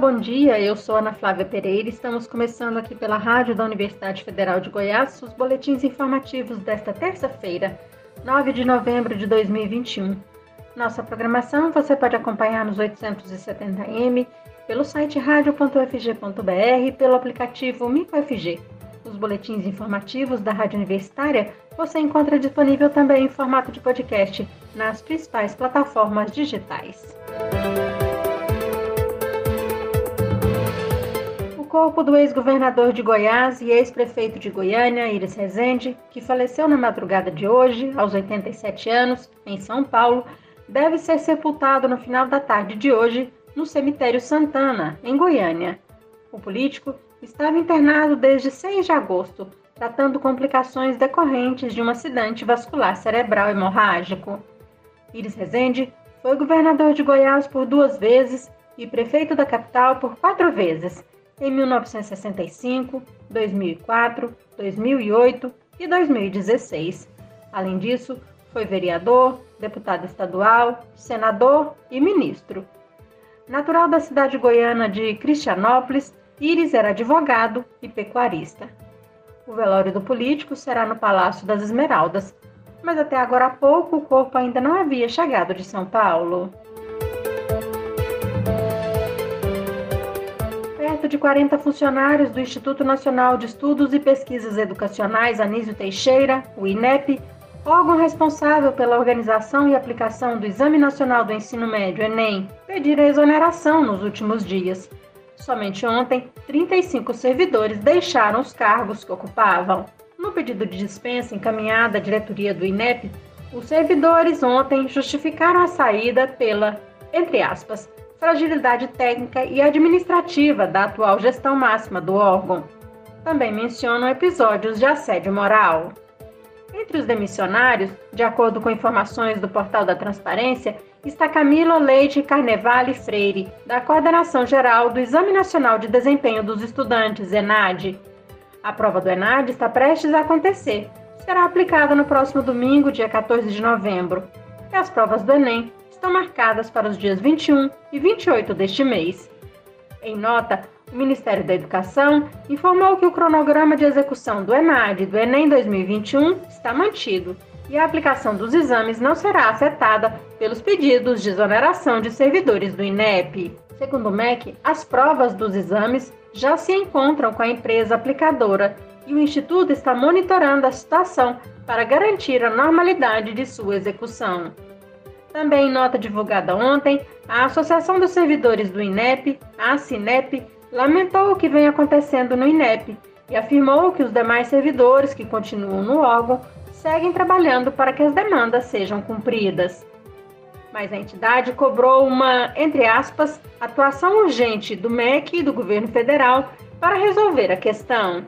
bom dia. Eu sou Ana Flávia Pereira e estamos começando aqui pela Rádio da Universidade Federal de Goiás os boletins informativos desta terça-feira, 9 de novembro de 2021. Nossa programação você pode acompanhar nos 870m, pelo site radio.ufg.br e pelo aplicativo MicoFG. Os boletins informativos da Rádio Universitária você encontra disponível também em formato de podcast nas principais plataformas digitais. Corpo do ex-governador de Goiás e ex-prefeito de Goiânia, Iris Rezende, que faleceu na madrugada de hoje, aos 87 anos, em São Paulo, deve ser sepultado no final da tarde de hoje no cemitério Santana, em Goiânia. O político estava internado desde 6 de agosto, tratando complicações decorrentes de um acidente vascular cerebral hemorrágico. Iris Rezende foi governador de Goiás por duas vezes e prefeito da capital por quatro vezes em 1965, 2004, 2008 e 2016. Além disso, foi vereador, deputado estadual, senador e ministro. Natural da cidade goiana de Cristianópolis, Iris era advogado e pecuarista. O velório do político será no Palácio das Esmeraldas, mas até agora há pouco o corpo ainda não havia chegado de São Paulo. De 40 funcionários do Instituto Nacional de Estudos e Pesquisas Educacionais Anísio Teixeira, o INEP, órgão responsável pela organização e aplicação do Exame Nacional do Ensino Médio, Enem, pediram exoneração nos últimos dias. Somente ontem, 35 servidores deixaram os cargos que ocupavam. No pedido de dispensa encaminhado à diretoria do INEP, os servidores ontem justificaram a saída pela, entre aspas, fragilidade técnica e administrativa da atual gestão máxima do órgão. Também mencionam episódios de assédio moral. Entre os demissionários, de acordo com informações do portal da Transparência, está Camila Leite Carnevale Freire, da Coordenação Geral do Exame Nacional de Desempenho dos Estudantes, ENAD. A prova do ENAD está prestes a acontecer. Será aplicada no próximo domingo, dia 14 de novembro. E as provas do Enem estão marcadas para os dias 21 e 28 deste mês. Em nota, o Ministério da Educação informou que o cronograma de execução do ENAD e do Enem 2021 está mantido e a aplicação dos exames não será afetada pelos pedidos de exoneração de servidores do INEP. Segundo o MEC, as provas dos exames já se encontram com a empresa aplicadora e o Instituto está monitorando a situação para garantir a normalidade de sua execução. Também em nota divulgada ontem, a Associação dos Servidores do INEP, a CINEP, lamentou o que vem acontecendo no INEP e afirmou que os demais servidores que continuam no órgão seguem trabalhando para que as demandas sejam cumpridas. Mas a entidade cobrou uma, entre aspas, atuação urgente do MEC e do governo federal para resolver a questão.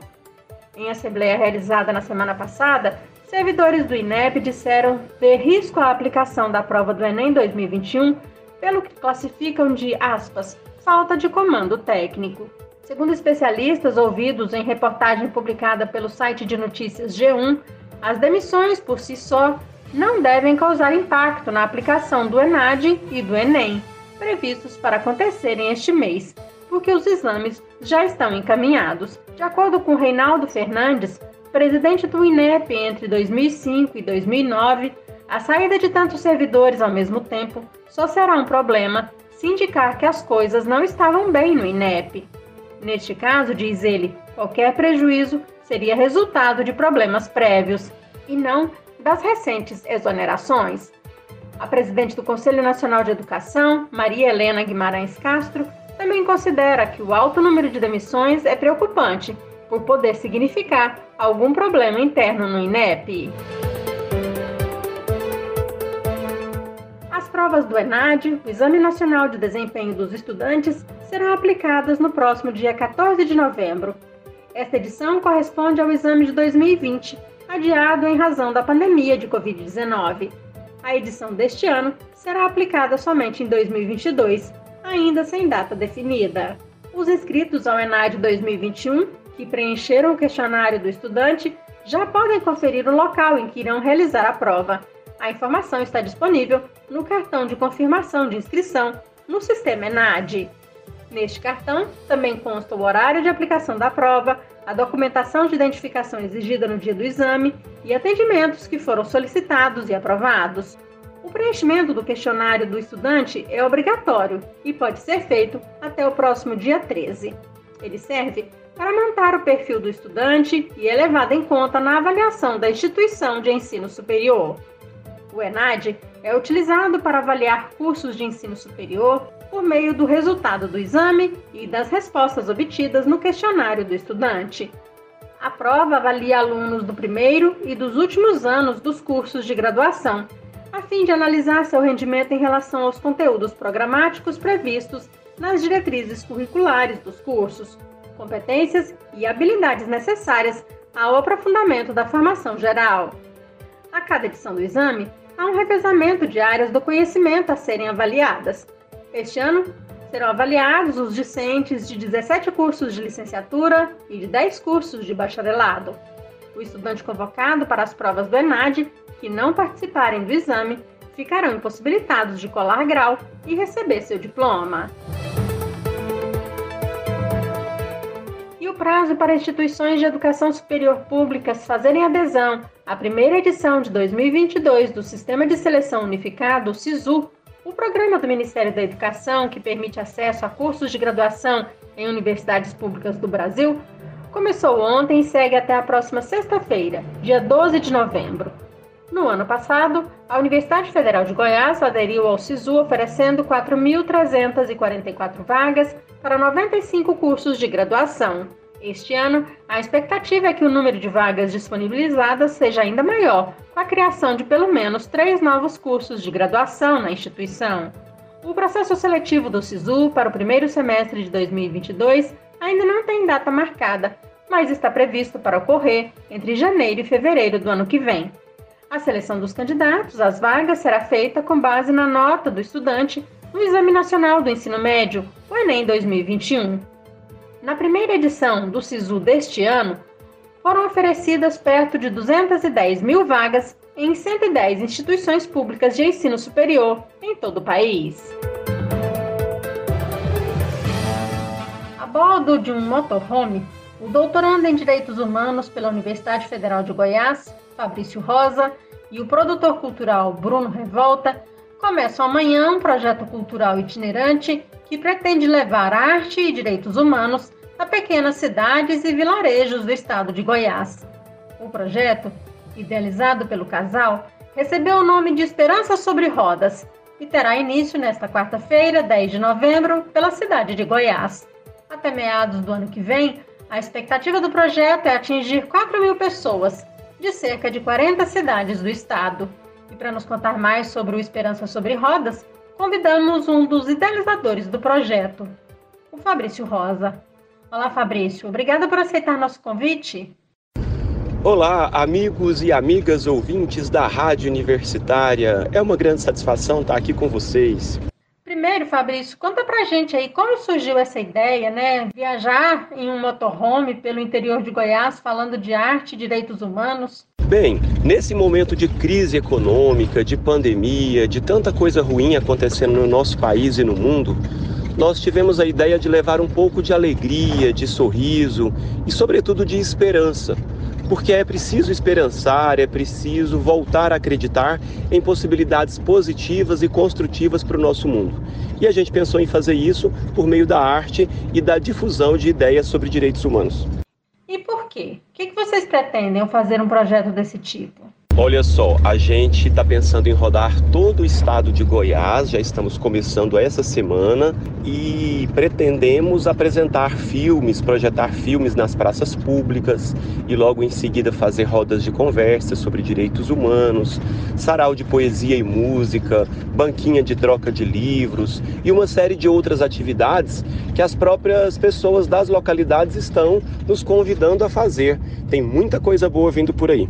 Em assembleia realizada na semana passada, Servidores do INEP disseram ver risco à aplicação da prova do Enem 2021 pelo que classificam de aspas, falta de comando técnico. Segundo especialistas ouvidos em reportagem publicada pelo site de notícias G1, as demissões por si só não devem causar impacto na aplicação do ENAD e do ENEM, previstos para acontecerem este mês, porque os exames já estão encaminhados. De acordo com Reinaldo Fernandes, presidente do INEP entre 2005 e 2009, a saída de tantos servidores ao mesmo tempo só será um problema se indicar que as coisas não estavam bem no INEP. Neste caso, diz ele, qualquer prejuízo seria resultado de problemas prévios e não das recentes exonerações. A presidente do Conselho Nacional de Educação, Maria Helena Guimarães Castro, também considera que o alto número de demissões é preocupante por poder significar algum problema interno no INEP. As provas do ENAD, o Exame Nacional de Desempenho dos Estudantes, serão aplicadas no próximo dia 14 de novembro. Esta edição corresponde ao exame de 2020, adiado em razão da pandemia de Covid-19. A edição deste ano será aplicada somente em 2022, ainda sem data definida. Os inscritos ao ENAD 2021 que preencheram o questionário do estudante já podem conferir o local em que irão realizar a prova. A informação está disponível no cartão de confirmação de inscrição no sistema ENAD. Neste cartão também consta o horário de aplicação da prova, a documentação de identificação exigida no dia do exame e atendimentos que foram solicitados e aprovados. O preenchimento do questionário do estudante é obrigatório e pode ser feito até o próximo dia 13. Ele serve para montar o perfil do estudante e é levado em conta na avaliação da instituição de ensino superior. O ENAD é utilizado para avaliar cursos de ensino superior por meio do resultado do exame e das respostas obtidas no questionário do estudante. A prova avalia alunos do primeiro e dos últimos anos dos cursos de graduação, a fim de analisar seu rendimento em relação aos conteúdos programáticos previstos nas diretrizes curriculares dos cursos, competências e habilidades necessárias ao aprofundamento da formação geral. A cada edição do exame, há um revezamento de áreas do conhecimento a serem avaliadas. Este ano, serão avaliados os discentes de 17 cursos de licenciatura e de 10 cursos de bacharelado. O estudante convocado para as provas do ENAD, que não participarem do exame, ficarão impossibilitados de colar grau e receber seu diploma. Prazo para instituições de educação superior públicas fazerem adesão à primeira edição de 2022 do Sistema de Seleção Unificado, o SISU, o programa do Ministério da Educação que permite acesso a cursos de graduação em universidades públicas do Brasil, começou ontem e segue até a próxima sexta-feira, dia 12 de novembro. No ano passado, a Universidade Federal de Goiás aderiu ao SISU oferecendo 4.344 vagas para 95 cursos de graduação. Este ano, a expectativa é que o número de vagas disponibilizadas seja ainda maior, com a criação de pelo menos três novos cursos de graduação na instituição. O processo seletivo do SISU para o primeiro semestre de 2022 ainda não tem data marcada, mas está previsto para ocorrer entre janeiro e fevereiro do ano que vem. A seleção dos candidatos às vagas será feita com base na nota do estudante no Exame Nacional do Ensino Médio, o Enem 2021. Na primeira edição do SISU deste ano, foram oferecidas perto de 210 mil vagas em 110 instituições públicas de ensino superior em todo o país. A bordo de um motorhome, o doutorando em Direitos Humanos pela Universidade Federal de Goiás, Fabrício Rosa, e o produtor cultural Bruno Revolta começam amanhã um projeto cultural itinerante que pretende levar arte e direitos humanos a pequenas cidades e vilarejos do estado de Goiás. O projeto, idealizado pelo casal, recebeu o nome de Esperança sobre Rodas e terá início nesta quarta-feira, 10 de novembro, pela cidade de Goiás. Até meados do ano que vem, a expectativa do projeto é atingir 4 mil pessoas, de cerca de 40 cidades do estado. Para nos contar mais sobre o Esperança sobre Rodas, convidamos um dos idealizadores do projeto, o Fabrício Rosa. Olá, Fabrício. Obrigada por aceitar nosso convite. Olá, amigos e amigas ouvintes da Rádio Universitária. É uma grande satisfação estar aqui com vocês. Primeiro, Fabrício, conta pra gente aí como surgiu essa ideia, né? Viajar em um motorhome pelo interior de Goiás falando de arte e direitos humanos. Bem, nesse momento de crise econômica, de pandemia, de tanta coisa ruim acontecendo no nosso país e no mundo, nós tivemos a ideia de levar um pouco de alegria, de sorriso e, sobretudo, de esperança. Porque é preciso esperançar, é preciso voltar a acreditar em possibilidades positivas e construtivas para o nosso mundo. E a gente pensou em fazer isso por meio da arte e da difusão de ideias sobre direitos humanos. Quê? O que vocês pretendem fazer um projeto desse tipo? Olha só, a gente está pensando em rodar todo o estado de Goiás, já estamos começando essa semana e pretendemos apresentar filmes, projetar filmes nas praças públicas e logo em seguida fazer rodas de conversa sobre direitos humanos, sarau de poesia e música, banquinha de troca de livros e uma série de outras atividades que as próprias pessoas das localidades estão nos convidando a fazer. Tem muita coisa boa vindo por aí.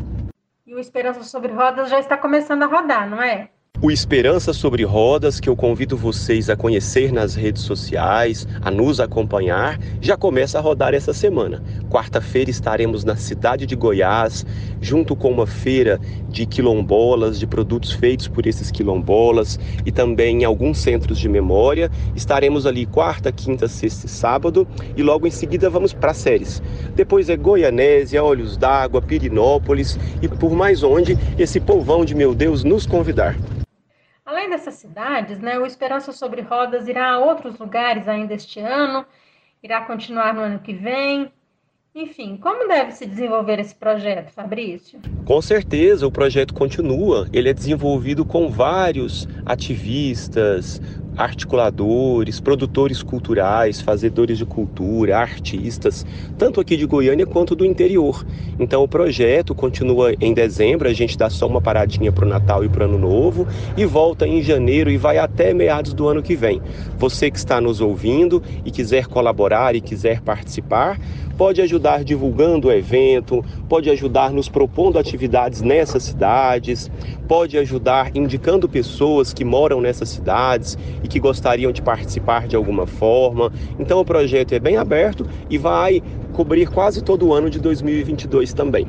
Esperança sobre Rodas já está começando a rodar, não é? O Esperança sobre Rodas, que eu convido vocês a conhecer nas redes sociais, a nos acompanhar, já começa a rodar essa semana. Quarta-feira estaremos na cidade de Goiás, junto com uma feira de quilombolas, de produtos feitos por esses quilombolas e também em alguns centros de memória. Estaremos ali quarta, quinta, sexta e sábado e logo em seguida vamos para séries. Depois é Goianésia, Olhos d'Água, Pirinópolis e por mais onde esse povão de meu Deus nos convidar. Dessas cidades, né, o Esperança sobre Rodas irá a outros lugares ainda este ano, irá continuar no ano que vem. Enfim, como deve se desenvolver esse projeto, Fabrício? Com certeza, o projeto continua. Ele é desenvolvido com vários ativistas, articuladores, produtores culturais, fazedores de cultura, artistas, tanto aqui de Goiânia quanto do interior. Então o projeto continua em dezembro, a gente dá só uma paradinha para o Natal e para o Ano Novo e volta em janeiro e vai até meados do ano que vem. Você que está nos ouvindo e quiser colaborar e quiser participar, pode ajudar divulgando o evento, pode ajudar nos propondo atividades nessas cidades, pode ajudar indicando pessoas que moram nessas cidades e que gostariam de participar de alguma forma. Então o projeto é bem aberto e vai cobrir quase todo o ano de 2022 também.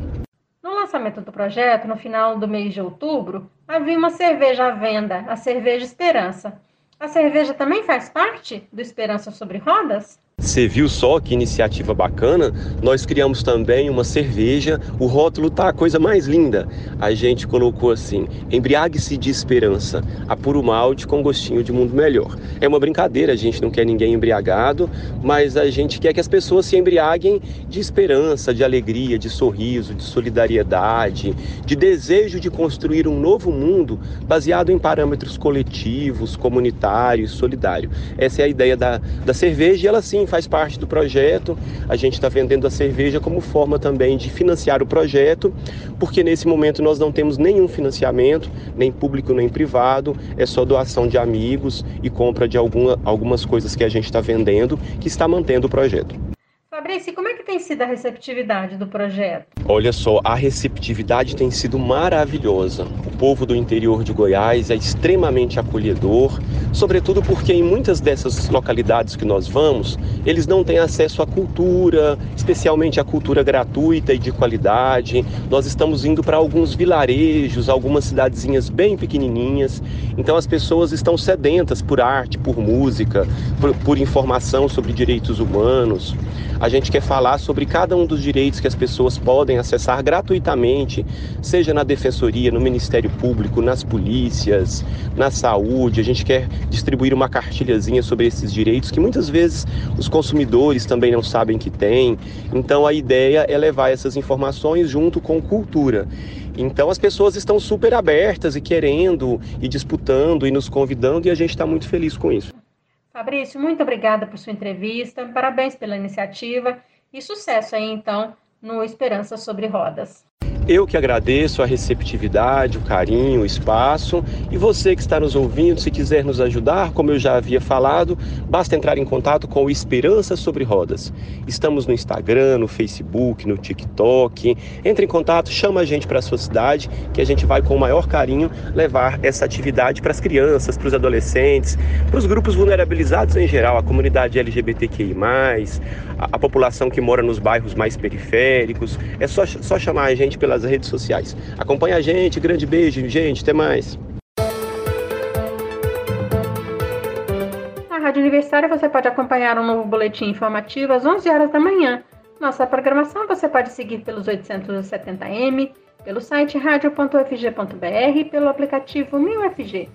No lançamento do projeto, no final do mês de outubro, havia uma cerveja à venda, a Cerveja Esperança. A cerveja também faz parte do Esperança sobre Rodas? Você viu só que iniciativa bacana? Nós criamos também uma cerveja. O rótulo tá a coisa mais linda. A gente colocou assim: embriague-se de esperança, apuro malte com gostinho de mundo melhor. É uma brincadeira, a gente não quer ninguém embriagado, mas a gente quer que as pessoas se embriaguem de esperança, de alegria, de sorriso, de solidariedade, de desejo de construir um novo mundo baseado em parâmetros coletivos, comunitários, solidários. Essa é a ideia da, da cerveja e ela sim faz parte do projeto. A gente está vendendo a cerveja como forma também de financiar o projeto, porque nesse momento nós não temos nenhum financiamento, nem público nem privado, é só doação de amigos e compra de alguma, algumas coisas que a gente está vendendo que está mantendo o projeto. Fabrício, como é que tem sido a receptividade do projeto? Olha só, a receptividade tem sido maravilhosa. O povo do interior de Goiás é extremamente acolhedor, sobretudo porque em muitas dessas localidades que nós vamos, eles não têm acesso à cultura, especialmente à cultura gratuita e de qualidade. Nós estamos indo para alguns vilarejos, algumas cidadezinhas bem pequenininhas. Então as pessoas estão sedentas por arte, por música, por, por informação sobre direitos humanos. A gente quer falar sobre cada um dos direitos que as pessoas podem acessar gratuitamente, seja na defensoria, no Ministério Público, nas polícias, na saúde. A gente quer distribuir uma cartilhazinha sobre esses direitos que muitas vezes os consumidores também não sabem que têm. Então a ideia é levar essas informações junto com cultura. Então as pessoas estão super abertas e querendo e disputando e nos convidando e a gente está muito feliz com isso. Fabrício, muito obrigada por sua entrevista, parabéns pela iniciativa e sucesso aí então no Esperança sobre Rodas. Eu que agradeço a receptividade, o carinho, o espaço. E você que está nos ouvindo, se quiser nos ajudar, como eu já havia falado, basta entrar em contato com o Esperança sobre Rodas. Estamos no Instagram, no Facebook, no TikTok. Entre em contato, chama a gente para a sua cidade, que a gente vai com o maior carinho levar essa atividade para as crianças, para os adolescentes, para os grupos vulnerabilizados em geral, a comunidade LGBTQI, a, a população que mora nos bairros mais periféricos. É só, só chamar a gente pela pelas redes sociais. Acompanhe a gente, grande beijo, gente, até mais. Na Rádio Universitária você pode acompanhar um novo boletim informativo às 11 horas da manhã. Nossa programação você pode seguir pelos 870m, pelo site radio.fg.br e pelo aplicativo 1000FG.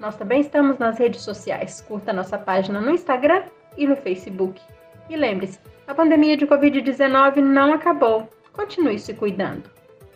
Nós também estamos nas redes sociais. Curta nossa página no Instagram e no Facebook. E lembre-se, a pandemia de Covid-19 não acabou. Continue se cuidando.